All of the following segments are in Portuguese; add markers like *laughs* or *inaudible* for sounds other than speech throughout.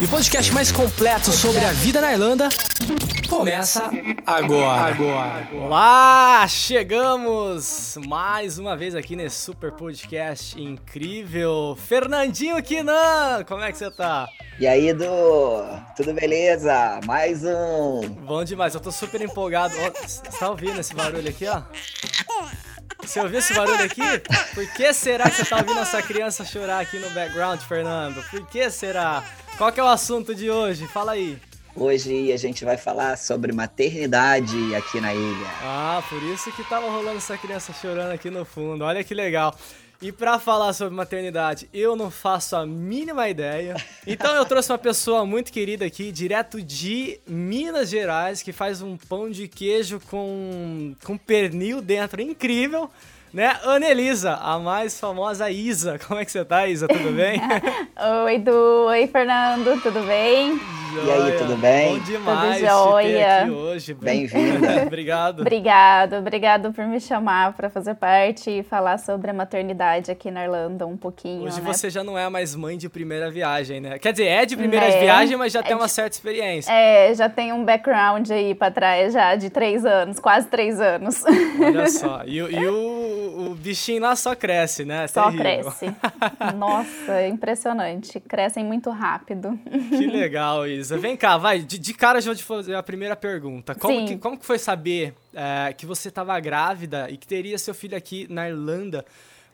E o podcast mais completo sobre a vida na Irlanda começa agora. agora. Olá, chegamos mais uma vez aqui nesse super podcast incrível. Fernandinho Quinan, como é que você tá? E aí, Edu? Tudo beleza? Mais um. Bom demais, eu tô super empolgado. Você tá ouvindo esse barulho aqui, ó? Você ouviu esse barulho aqui? Por que será que você tá ouvindo essa criança chorar aqui no background, Fernando? Por que será? Qual que é o assunto de hoje? Fala aí. Hoje a gente vai falar sobre maternidade aqui na ilha. Ah, por isso que tava rolando essa criança chorando aqui no fundo. Olha que legal. E pra falar sobre maternidade, eu não faço a mínima ideia. Então eu trouxe uma pessoa muito querida aqui, direto de Minas Gerais, que faz um pão de queijo com, com pernil dentro incrível. Né? Anelisa, a mais famosa Isa. Como é que você tá, Isa? Tudo bem? *laughs* Oi, Du. Oi, Fernando. Tudo bem? E aí, tudo bem? Bom demais Tudo te ter jóia. aqui hoje. Bem-vinda. *laughs* Obrigado. Obrigado, obrigado por me chamar para fazer parte e falar sobre a maternidade aqui na Irlanda um pouquinho. Hoje né? você já não é mais mãe de primeira viagem, né? Quer dizer, é de primeira É, viagem, mas já é tem uma de- certa experiência. É, já tem um background aí para trás já de três anos, quase três anos. Olha *laughs* só. E, o- e o, o bichinho lá só cresce, né? Só Terrível. cresce. *laughs* Nossa, é impressionante. Crescem muito rápido. Que legal, Vem cá, vai. De, de cara já vou te fazer a primeira pergunta. Como, Sim. que, como que foi saber é, que você estava grávida e que teria seu filho aqui na Irlanda,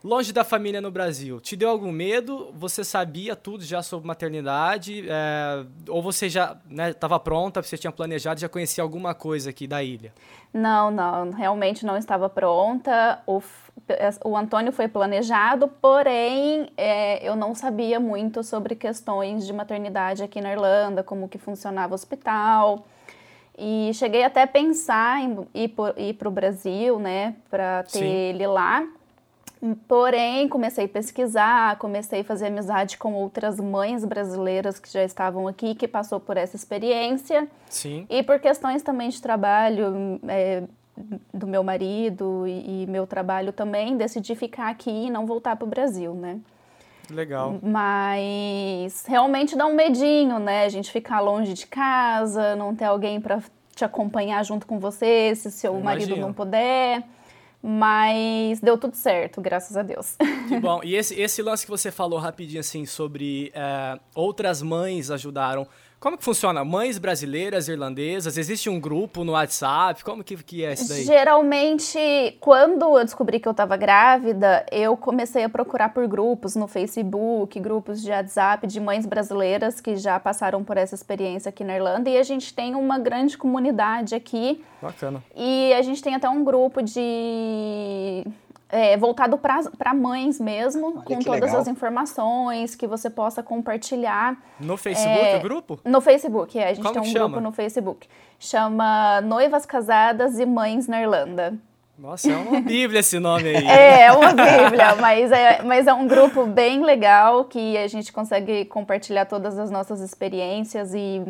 longe da família no Brasil? Te deu algum medo? Você sabia tudo já sobre maternidade? É, ou você já estava pronta, você tinha planejado, já conhecia alguma coisa aqui da ilha? Não, não, realmente não estava pronta. O, o Antônio foi planejado, porém é, eu não sabia muito sobre questões de maternidade aqui na Irlanda, como que funcionava o hospital. E cheguei até a pensar em ir para o Brasil, né, para ter Sim. ele lá. Porém, comecei a pesquisar, comecei a fazer amizade com outras mães brasileiras que já estavam aqui, que passou por essa experiência. Sim. E por questões também de trabalho é, do meu marido e, e meu trabalho também, decidi ficar aqui e não voltar para o Brasil, né? Legal. Mas realmente dá um medinho, né? A gente ficar longe de casa, não ter alguém para te acompanhar junto com você, se seu Eu marido imagino. não puder. Mas deu tudo certo, graças a Deus. Que *laughs* bom. E esse, esse lance que você falou rapidinho, assim, sobre é, outras mães ajudaram. Como que funciona? Mães brasileiras, irlandesas? Existe um grupo no WhatsApp? Como que, que é isso daí? Geralmente, quando eu descobri que eu estava grávida, eu comecei a procurar por grupos no Facebook, grupos de WhatsApp de mães brasileiras que já passaram por essa experiência aqui na Irlanda. E a gente tem uma grande comunidade aqui. Bacana. E a gente tem até um grupo de. É, voltado para mães mesmo, com que todas legal. as informações que você possa compartilhar. No Facebook, É, o grupo? No Facebook, é, a gente Como tem um chama? grupo no Facebook. Chama Noivas Casadas e Mães na Irlanda. Nossa, é uma bíblia esse nome aí. *laughs* É, é uma bíblia, mas é, mas é um grupo bem legal que a gente consegue compartilhar todas as nossas experiências e,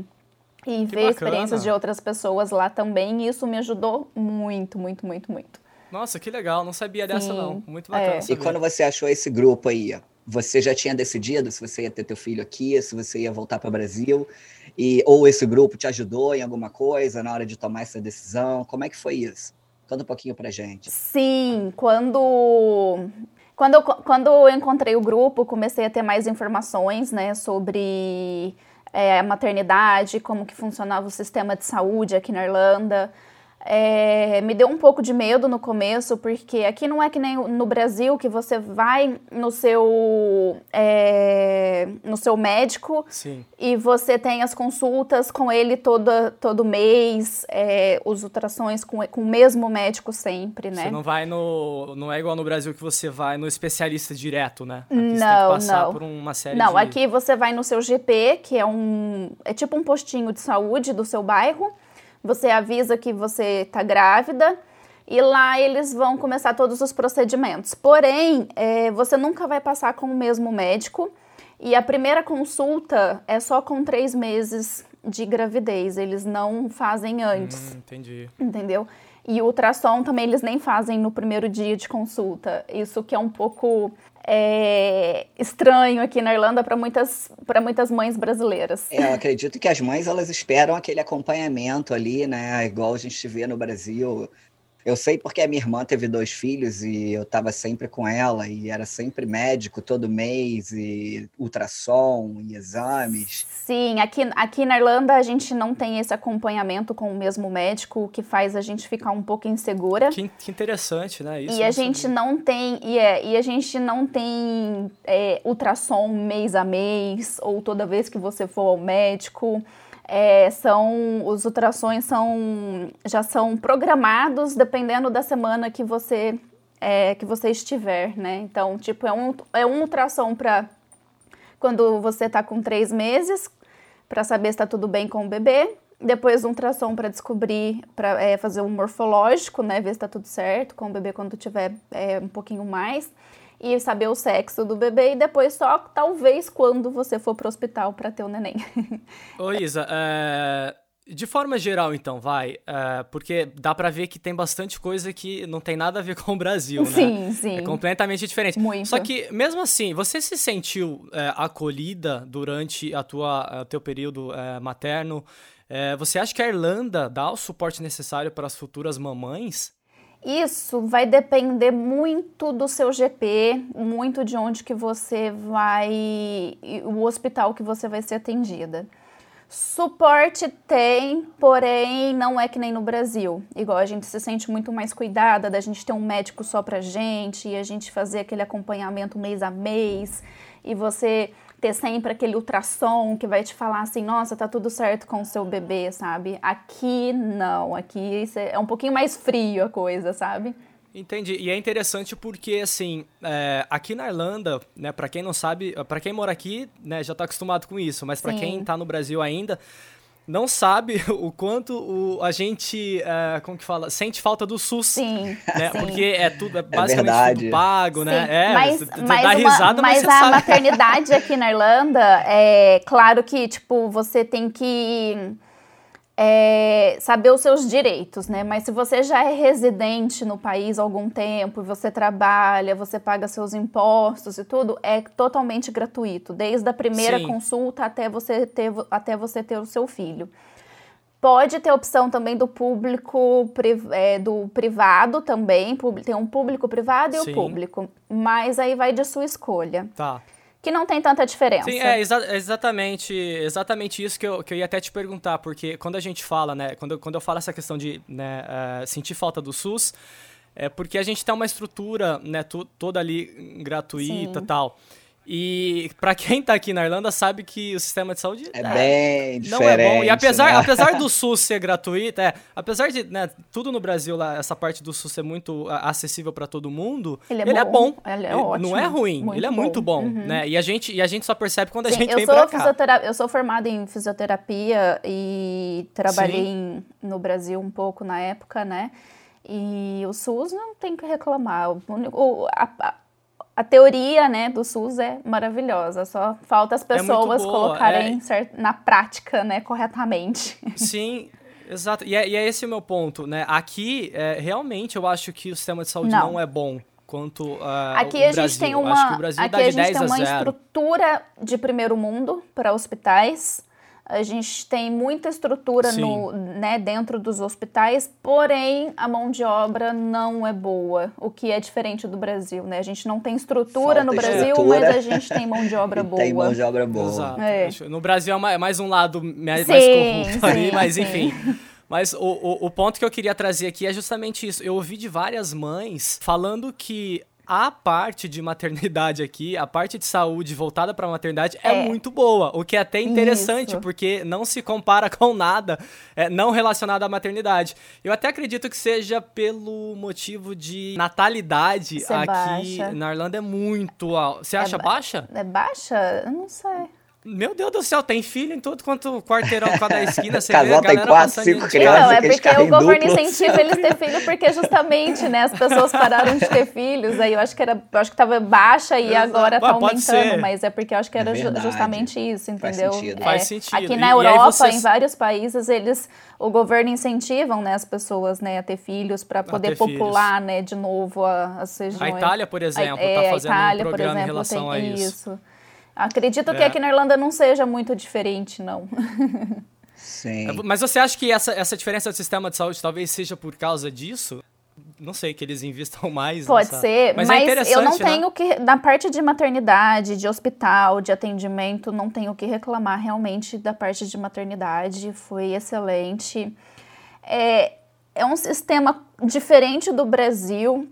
e ver bacana. experiências de outras pessoas lá também. E isso me ajudou muito, muito, muito, muito. Nossa, que legal. Não sabia dessa, Sim. não. Muito bacana É. E quando você achou esse grupo aí, você já tinha decidido se você ia ter teu filho aqui, se você ia voltar para o Brasil? E, ou esse grupo te ajudou em alguma coisa na hora de tomar essa decisão? Como é que foi isso? Conta um pouquinho pra gente. Sim, quando quando eu, quando eu encontrei o grupo, comecei a ter mais informações, né, sobre é, a maternidade, como que funcionava o sistema de saúde aqui na Irlanda. É, me deu um pouco de medo no começo, porque aqui não é que nem no Brasil que você vai no seu, é, no seu médico Sim. e você tem as consultas com ele toda, todo mês, é, os ultrassons com, com o mesmo médico sempre, né? Você não vai no. Não é igual no Brasil que você vai no especialista direto, né? Aqui você tem que Não, passar não. por uma série Não, de. aqui você vai no seu GP, que é um é tipo um postinho de saúde do seu bairro. Você avisa que você está grávida e lá eles vão começar todos os procedimentos. Porém, é, você nunca vai passar com o mesmo médico e a primeira consulta é só com três meses de gravidez. Eles não fazem antes. Hum, entendi. Entendeu? E o ultrassom também eles nem fazem no primeiro dia de consulta. Isso que é um pouco é, estranho aqui na Irlanda para muitas, muitas mães brasileiras. É, eu acredito que as mães elas esperam aquele acompanhamento ali, né? Igual a gente vê no Brasil, eu sei porque a minha irmã teve dois filhos e eu estava sempre com ela e era sempre médico todo mês e ultrassom e exames. Sim, aqui, aqui na Irlanda a gente não tem esse acompanhamento com o mesmo médico, o que faz a gente ficar um pouco insegura. Que, que interessante, né? Isso e a gente sabia. não tem e, é, e a gente não tem é, ultrassom mês a mês ou toda vez que você for ao médico. É, são os ultrassons são já são programados dependendo da semana que você é, que você estiver, né? Então, tipo, é um, é um ultrassom para quando você está com três meses, para saber se está tudo bem com o bebê. Depois um ultrassom para descobrir, para é, fazer um morfológico, né? Ver se está tudo certo com o bebê quando tiver é, um pouquinho mais e saber o sexo do bebê e depois só talvez quando você for pro hospital para ter o neném. Ô Isa, é... de forma geral então, vai, é... porque dá para ver que tem bastante coisa que não tem nada a ver *laughs* com o Brasil, né? Sim, sim. É completamente diferente. Muito. Só que mesmo assim, você se sentiu é, acolhida durante a tua, o teu período é, materno? É, você acha que a Irlanda dá o suporte necessário para as futuras mamães? Isso vai depender muito do seu GP, muito de onde que você vai, o hospital que você vai ser atendida. Suporte tem, porém não é que nem no Brasil. Igual a gente se sente muito mais cuidada da gente ter um médico só pra gente e a gente fazer aquele acompanhamento mês a mês e você ter sempre aquele ultrassom que vai te falar assim, nossa, tá tudo certo com o seu bebê, sabe? Aqui não, aqui é um pouquinho mais frio a coisa, sabe? Entendi. E é interessante porque, assim, é, aqui na Irlanda, né, para quem não sabe, para quem mora aqui, né, já tá acostumado com isso, mas para quem tá no Brasil ainda, não sabe *laughs* o quanto o, a gente, uh, como que fala, sente falta do SUS. Sim, né? *laughs* sim. Porque é tudo, é basicamente é tudo pago, né? sim. né? É, mas, mas dá risada, mas, mas a sabe. maternidade aqui na Irlanda, é claro que, tipo, você tem que é, saber os seus direitos, né? Mas se você já é residente no país há algum tempo, você trabalha, você paga seus impostos e tudo, é totalmente gratuito, desde a primeira Sim. consulta até você ter até você ter o seu filho. Pode ter opção também do público é, do privado também, tem um público privado e Sim. o público, mas aí vai de sua escolha Tá. Que não tem tanta diferença. Sim, é exa exatamente, exatamente isso que eu, que eu ia até te perguntar, porque quando a gente fala, né, quando eu, quando eu falo essa questão de né, uh, sentir falta do SUS, é porque a gente tem uma estrutura, né, toda ali gratuita e tal. E para quem tá aqui na Irlanda sabe que o sistema de saúde é, bem não diferente. é bom. E apesar, né? apesar do *laughs* SUS ser gratuito, é, apesar de né, tudo no Brasil lá, essa parte do SUS ser muito acessível para todo mundo, ele é ele bom. É bom. Ele é ótimo. Não é ruim, muito ele é bom. muito bom, uhum. né? E a gente e a gente só percebe quando a Sim, gente eu vem sou pra cá. Eu sou formada em fisioterapia e trabalhei em, no Brasil um pouco na época, né? E o SUS não tem que reclamar. O, o, a, a teoria né, do SUS é maravilhosa, só falta as pessoas É colocarem é... na prática, né, corretamente. *laughs* Sim, exato. E é, e é, esse o meu ponto, né? Aqui, é, realmente, eu acho que o sistema de saúde não, não é bom quanto uh, aqui a gente Brasil. tem uma, aqui a gente 10 tem uma a 0. estrutura de primeiro mundo para hospitais. A gente tem muita estrutura no, né, dentro dos hospitais, porém a mão de obra não é boa, o que é diferente do Brasil, né? A gente não tem estrutura Falta no Brasil, estrutura. mas a gente tem mão de obra *laughs* boa. Tem mão de obra boa. Exato. É. No Brasil é é mais um lado mais, Sim, mais corrupto ali, sim, mas sim. enfim. Mas o, o, o ponto que eu queria trazer aqui é justamente isso. Eu ouvi de várias mães falando que a parte de maternidade aqui, a parte de saúde voltada para a maternidade é. É. muito boa, o que é até interessante, Isso. porque não se compara *laughs* com nada é, não relacionado à maternidade. Eu até acredito que seja pelo motivo de natalidade Ser aqui baixa. na Irlanda é muito alta. Você acha ba- baixa? É baixa? Eu não sei. Meu Deus do céu, tem filho em tudo quanto quarteirão, cada esquina, *laughs* você Casal vê tem quatro, cinco em- crianças. Não, é porque o governo incentiva eles ter filho porque justamente, né, as pessoas pararam de ter filhos, aí eu acho que era, eu acho que tava baixa e Exato. agora tá Ah, pode aumentando, ser. mas é porque eu acho que era ju- justamente isso, Faz entendeu? sentido. É, Faz sentido. Aqui E- na e Europa, vocês- em vários países, eles o governo incentivam, né, as pessoas, né, a ter filhos para poder filhos. popular, né, de novo a- as regiões. A Itália, por exemplo, A- é, tá fazendo Itália, um programa em exemplo, relação tem a isso. Acredito que É. aqui na Irlanda não seja muito diferente, não. Sim. Mas você acha que essa, essa diferença do sistema de saúde talvez seja por causa disso? Não sei, que eles invistam mais. Pode nessa- ser, mas, mas, é interessante, eu não né? tenho que. Na parte de maternidade, de hospital, de atendimento, não tenho o que reclamar realmente da parte de maternidade. Foi excelente. É, é um sistema diferente do Brasil,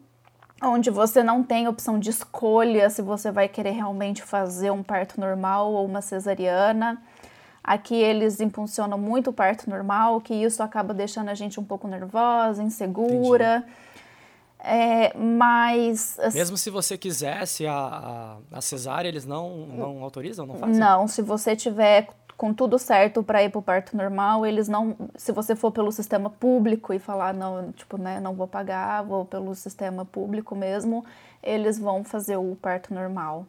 onde você não tem opção de escolha se você vai querer realmente fazer um parto normal ou uma cesariana. Aqui eles impulsionam muito o parto normal, que isso acaba deixando a gente um pouco nervosa, insegura. É, mas. Mesmo se você quisesse a, a, a cesárea, eles não, não autorizam, não fazem? Não, se você tiver com tudo certo para ir pro parto normal, eles não, se você for pelo sistema público e falar não, tipo, né, não vou pagar, vou pelo sistema público mesmo, eles vão fazer o parto normal.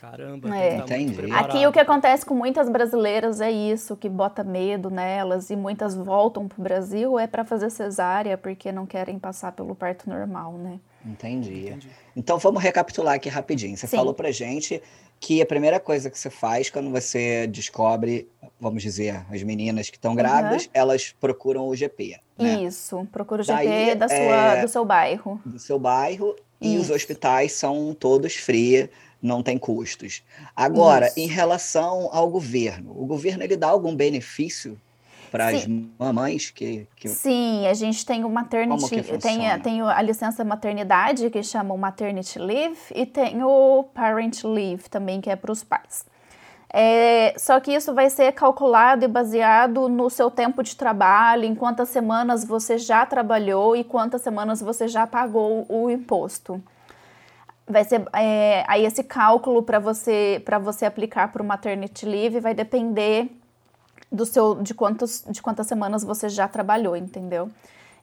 Caramba, É. Entendi. Aqui o que acontece com muitas brasileiras é isso, que bota medo nelas e muitas voltam pro Brasil é para fazer cesárea porque não querem passar pelo parto normal, né? Entendi. Então vamos recapitular aqui rapidinho. Você Sim. falou pra gente que a primeira coisa que você faz quando você descobre, vamos dizer, as meninas que estão grávidas, elas procuram o GP, né? Isso, procura o Daí, GP da sua, é, do seu bairro. Do seu bairro e os Isso. hospitais são todos free, não tem custos. Agora, Isso. em relação ao governo, o governo ele dá algum benefício para as mamães que, que Sim, a gente tem o maternity, tem, tem a licença maternidade, que chama o maternity leave, e tem o parent leave também, que é para os pais. É, só que isso vai ser calculado e baseado no seu tempo de trabalho, em quantas semanas você já trabalhou e quantas semanas você já pagou o imposto. Vai ser é, aí esse cálculo para você para você aplicar para o maternity leave vai depender do seu de quantos de quantas semanas você já trabalhou, entendeu?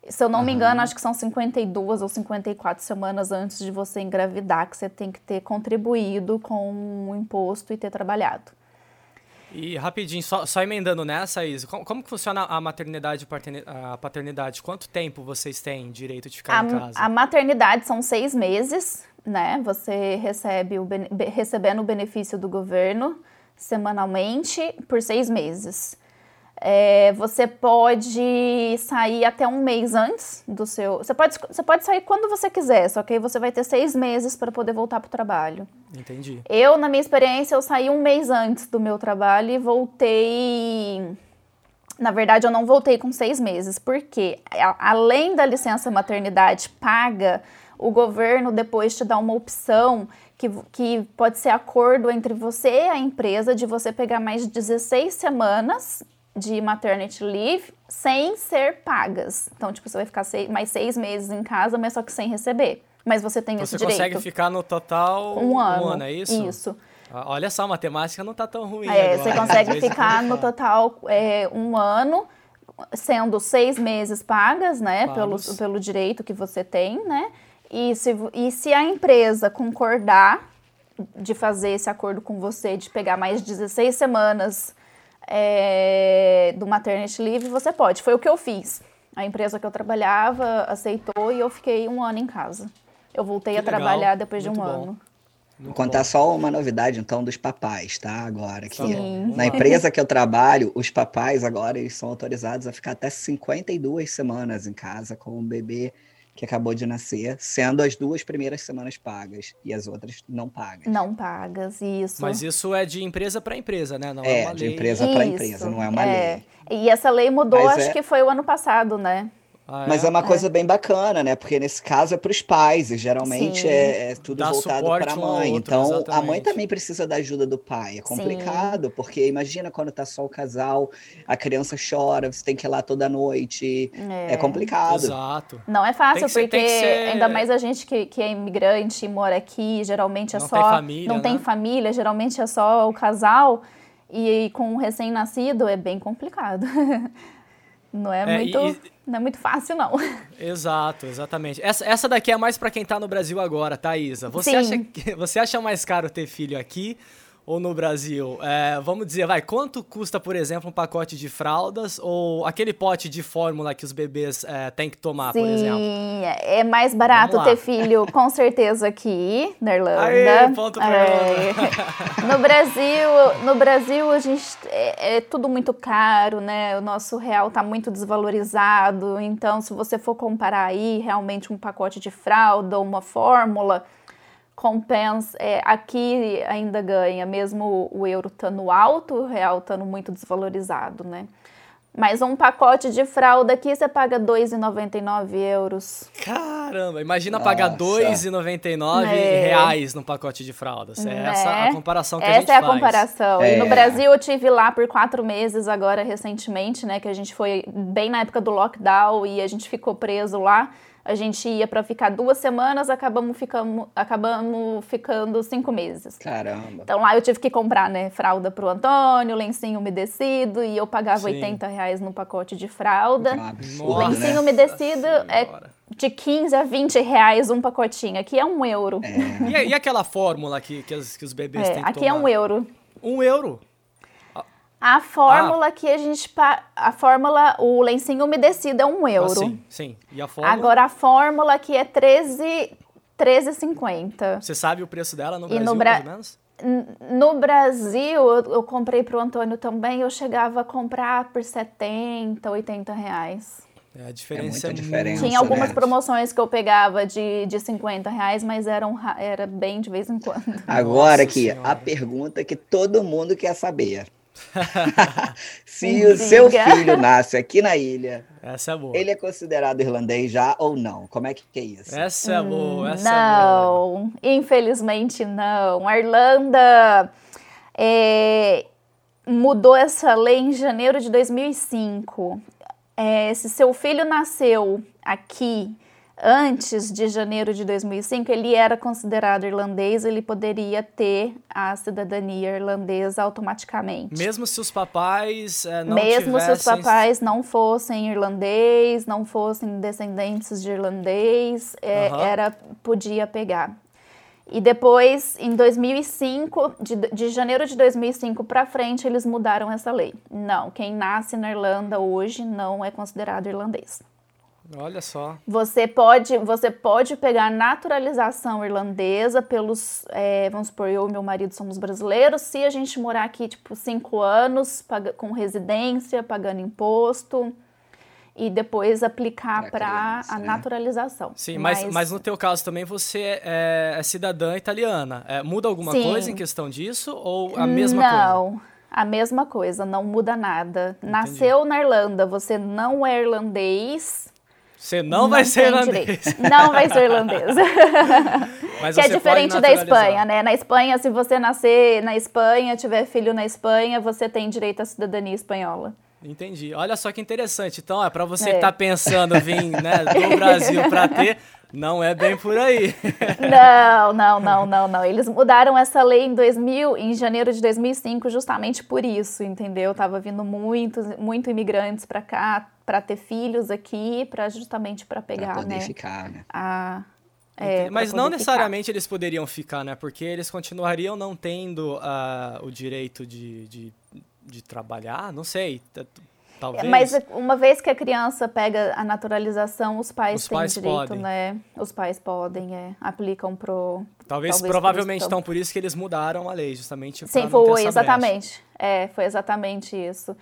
Se eu não me engano, acho que são 52 ou 54 semanas antes de você engravidar que você tem que ter contribuído com o imposto e ter trabalhado. E rapidinho, só, só emendando nessa, Isa, como, como que funciona a maternidade e a paternidade? Quanto tempo vocês têm direito de ficar em casa? A, a maternidade são seis meses, né? Você recebe o recebendo o benefício do governo semanalmente por seis meses. É, você pode sair até um mês antes do seu. Você pode, você pode sair quando você quiser, só que aí você vai ter seis meses para poder voltar para o trabalho. Entendi. Eu, na minha experiência, eu saí um mês antes do meu trabalho e voltei. Na verdade, eu não voltei com seis meses, porque além da licença maternidade paga, o governo depois te dá uma opção que, que pode ser acordo entre você e a empresa de você pegar mais 16 semanas de maternity leave sem ser pagas. Então, tipo, você vai ficar sei- mais seis meses em casa, mas só que sem receber. Mas você tem Você esse direito. consegue ficar no total um ano. é isso? Isso. Ah, Olha só, a matemática não tá tão ruim É, agora. você *laughs* consegue ficar no fica- total é, um ano, sendo seis meses pagas, né, pelo, pelo direito que você tem, né? E se, e se a empresa concordar de fazer esse acordo com você, de pegar mais 16 semanas é, do maternity leave, você pode. Foi o que eu fiz. A empresa que eu trabalhava aceitou e eu fiquei um ano em casa. Eu voltei Que a legal, trabalhar depois de um muito bom. ano. Vou contar só uma novidade, então, dos papais, tá? Agora, que Tá bom. na empresa que eu trabalho, os papais agora eles são autorizados a ficar até 52 semanas em casa com o bebê que acabou de nascer, sendo as duas primeiras semanas pagas e as outras não pagas. Não pagas, isso. Mas isso é de empresa para empresa, né? Não é, É, uma de lei. empresa para empresa, não é uma é. lei. E essa lei mudou, Mas acho é- que foi o ano passado, né? Ah, Mas é uma coisa bem bacana, né? Porque nesse caso é para os pais, e geralmente Sim. é, é tudo Dá voltado para a um mãe. outro, então a mãe exatamente. também precisa da ajuda do pai. É complicado, porque imagina quando tá só o casal, a criança chora, você tem que ir lá toda noite. É, complicado. Exato. Não é fácil, Tem ser- porque tem que ser- ainda mais a gente que, que é imigrante e mora aqui, geralmente é Não só. tem família, não tem né? família, geralmente é só o casal. E, com um recém-nascido é bem complicado. *laughs* Não é, É, muito. e- Não é muito fácil, não. *laughs* Exato, exatamente. Essa, essa daqui é mais pra quem tá no Brasil agora, Thaisa. Você Sim. acha, que- *laughs* você acha mais caro ter filho aqui ou no Brasil? É, vamos dizer, vai, quanto custa, por exemplo, um pacote de fraldas ou aquele pote de fórmula que os bebês é, têm que tomar, por exemplo? Sim, é mais barato ter filho, com certeza, aqui na Irlanda. Aê, ponto pra É. No Brasil, no Brasil a gente é, é tudo muito caro, né? O nosso real tá muito desvalorizado. Então, se você for comparar aí realmente um pacote de fralda, uma fórmula, compensa. é, aqui ainda ganha, mesmo o euro estando alto, o real estando muito desvalorizado, né? Mas um pacote de fralda aqui você paga 2,99 euros. Caramba, imagina pagar Nossa. 2,99 É. reais num pacote de fraldas. É essa Né? a comparação que a Essa gente é a faz. comparação. É. E no Brasil eu tive lá por quatro meses agora recentemente, né? Que a gente foi bem na época do lockdown e a gente ficou preso lá. A gente ia para ficar duas semanas, acabamos ficando, acabamos ficando cinco meses. Caramba. Então lá eu tive que comprar, né, fralda pro Antônio, lencinho umedecido, e eu pagava Sim. 80 reais no pacote de fralda. É absurdo, Nossa. Lencinho né? umedecido é Senhora. de 15 a 20 reais um pacotinho. Aqui é um euro. E, e aquela fórmula que, que, os, que os bebês É, têm que aqui é tomar? um euro. Um euro? A fórmula que a gente. A fórmula, o lencinho umedecido é um euro. Ah, sim, sim. E a fórmula? Agora a fórmula aqui é 13 13,50. Você sabe o preço dela no E Brasil, no Bra- mais ou menos? No Brasil, eu, eu comprei pro Antônio também, eu chegava a comprar por 70, 80 reais. É, a diferença muita é, diferença, muito Tinha algumas né? promoções que eu pegava de, de 50 reais, mas eram, ra- era bem de vez em quando. Agora Nossa aqui, Senhora. a pergunta que todo mundo quer saber. *laughs* Se o seu filho nasce aqui na ilha, Essa é boa. ele é considerado irlandês já ou não? Como é que, que é isso? Essa é boa, essa é boa. Não, infelizmente não. A Irlanda é, mudou essa lei em janeiro de 2005. É, se seu filho nasceu aqui antes de janeiro de 2005, ele era considerado irlandês, ele poderia ter a cidadania irlandesa automaticamente. Mesmo se os papais é, não Mesmo se os tivessem... papais não fossem irlandês, não fossem descendentes de irlandês, é, Aham. era podia pegar. E depois, em 2005, de, de janeiro de 2005 para frente, eles mudaram essa lei. Não, quem nasce na Irlanda hoje não é considerado irlandês. Olha só. Você pode, você pode pegar naturalização irlandesa pelos, é, vamos supor, eu e meu marido somos brasileiros, se a gente morar aqui, tipo, cinco anos, paga- com residência, pagando imposto, e depois aplicar Pra para a né? naturalização. Sim, mas, mas no teu caso também você é, é cidadã italiana. É, muda alguma Sim. coisa em questão disso ou a mesma coisa? Não, a mesma coisa, não muda nada. Nasceu na Irlanda, você não é irlandês, Você não, vai ser irlandês. direito. Não vai ser irlandês. *laughs* Que é diferente da. Espanha, né? Na Espanha, se você nascer na Espanha, tiver filho na Espanha, você tem direito à cidadania espanhola. Entendi. Olha só que interessante. Então, é para você É. que tá pensando vir né, do Brasil para *laughs* ter, não é bem por aí. *laughs* Não, não, não, não, não. Eles mudaram essa lei em 2000, em janeiro de 2005, justamente por isso, entendeu? Tava vindo muitos, muito imigrantes para cá, para ter filhos aqui, para justamente para Pra pegar, poder né? ficar, né? A, é, pra Mas não necessariamente eles poderiam ficar, né? Porque eles continuariam não tendo ah, o direito de, de, de trabalhar, não sei. Talvez. Mas uma vez que a criança pega a naturalização, os pais Os têm pais direito, podem. né? Os pais podem, é, aplicam pro. Talvez, talvez por provavelmente, isso, então, por isso que eles mudaram a lei, justamente Sim, não ter foi, essa brecha. exatamente. É, foi exatamente isso.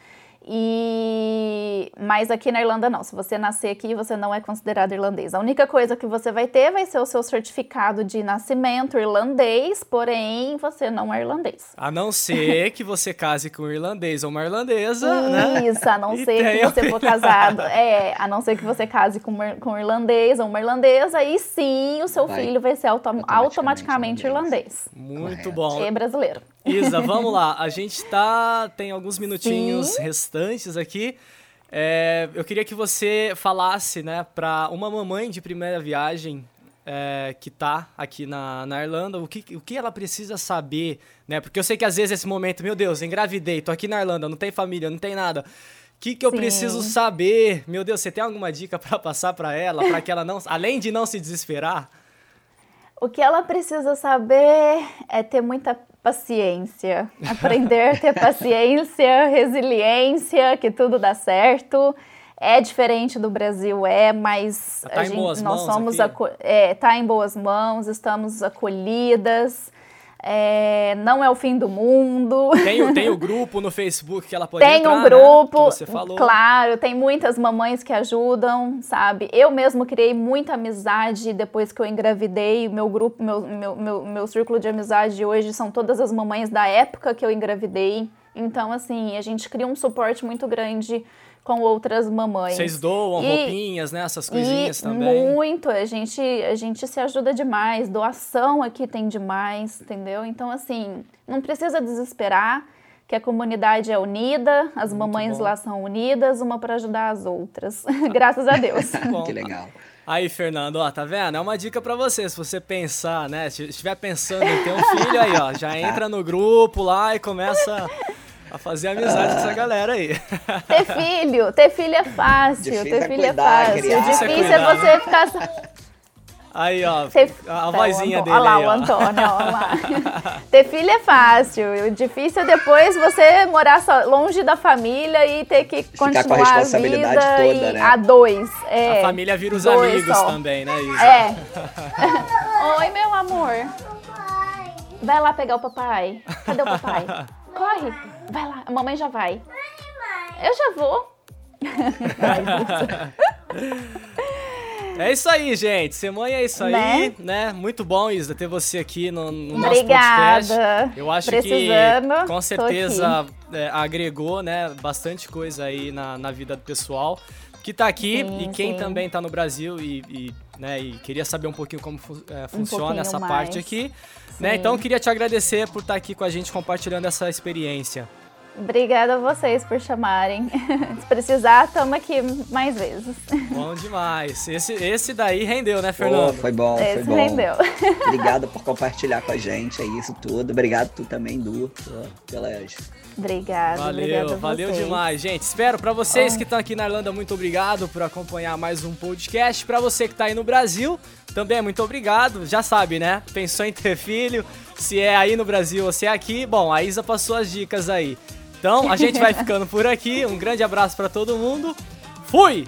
E mas aqui na Irlanda não. Se você nascer aqui, você não é considerado irlandês. A única coisa que você vai ter vai ser o seu certificado de nascimento irlandês, porém você não é irlandês. A não ser que você case com um irlandês ou uma irlandesa, né? Isso, a não ser que você for *laughs* casado. É, a não ser que você case com, com um irlandês ou uma irlandesa, aí sim o seu vai. filho vai ser autom automaticamente, automaticamente irlandês. Muito Correto. bom. E brasileiro. Isa, *laughs* vamos lá. A gente tá. Tem alguns minutinhos sim. restantes aqui. É, eu queria que você falasse, né, para uma mamãe de primeira viagem é, que tá aqui na, na Irlanda, o que, o que ela precisa saber, né? Porque eu sei que às vezes esse momento, meu Deus, engravidei, tô aqui na Irlanda, não tem família, não tem nada. O que, que eu Sim. preciso saber? Meu Deus, você tem alguma dica para passar para ela, para que ela não, *laughs* além de não se desesperar? O que ela precisa saber é ter muita paciência, aprender a ter *laughs* paciência, resiliência, que tudo dá certo. É diferente do Brasil, é, mas tá gente, nós somos é, tá em boas mãos, estamos acolhidas. É, não é o fim do mundo. Tem, tem o *laughs* grupo no Facebook que ela pode tem entrar, um grupo, né? você falou. claro, tem muitas mamães que ajudam, sabe? Eu mesmo criei muita amizade depois que eu engravidei. Meu grupo, meu, meu, meu, meu círculo de amizade hoje são todas as mamães da época que eu engravidei. Então, assim, a gente cria um suporte muito grande com outras mamães. Vocês doam e, roupinhas, né? Essas coisinhas também. Muito, a gente, a gente se ajuda demais. Doação aqui tem demais, entendeu? Então, assim, não precisa desesperar que a comunidade é unida, as muito mamães bom. lá são unidas, uma para ajudar as outras. *laughs* *laughs* Graças a Deus. que legal. Aí, Fernando, ó, tá vendo? É uma dica para você, se você pensar, né? Se estiver pensando em ter um filho aí, ó, já entra no grupo lá e começa a fazer amizade com essa galera aí. *laughs* Ter filho, ter filho é fácil, Difícil ter é filho é, cuidar, é fácil. Difícil, Difícil é, é, você ficar. Aí, ó, ter... a vozinha dele. Olha lá, aí, o Antônio, olha lá. *laughs* ter filho é fácil. O difícil é depois você morar só, longe da família e ter que Ficar continuar a, responsabilidade a vida toda, né? a dois. É, a família vira os amigos só. também, né, Isa? É. *laughs* Oi, meu amor. Vai lá pegar o papai. Cadê o papai? Corre, vai lá, a mamãe já vai. Eu já vou. É isso aí, gente. Semana é isso aí, né? né? Muito bom, Isa, ter você aqui no, no nosso Obrigada. podcast. Eu acho Precisando, que com certeza é, agregou, né, bastante coisa aí na, na vida do pessoal que tá aqui sim, e quem sim. também tá no Brasil e, e, né, e queria saber um pouquinho como é, funciona um essa mais. parte aqui. Né? Então, queria te agradecer por estar aqui com a gente compartilhando essa experiência. Obrigada a vocês por chamarem. *laughs* Se precisar, estamos aqui mais vezes. Bom demais. Esse, esse daí rendeu, né, Fernando? Oh, foi bom, esse foi bom. rendeu. *laughs* Obrigado por compartilhar com a gente, é isso tudo. Obrigado tu também, Du, pelas Obrigada. Valeu, valeu demais, gente. Espero para vocês oh. que estão aqui na Irlanda, muito obrigado por acompanhar mais um podcast. Para você que está aí no Brasil, também muito obrigado. Já sabe, né? Pensou em ter filho? Se é aí no Brasil ou se é aqui, bom, a Isa passou as dicas aí. Então, a gente vai *laughs* ficando por aqui. Um grande abraço para todo mundo. Fui!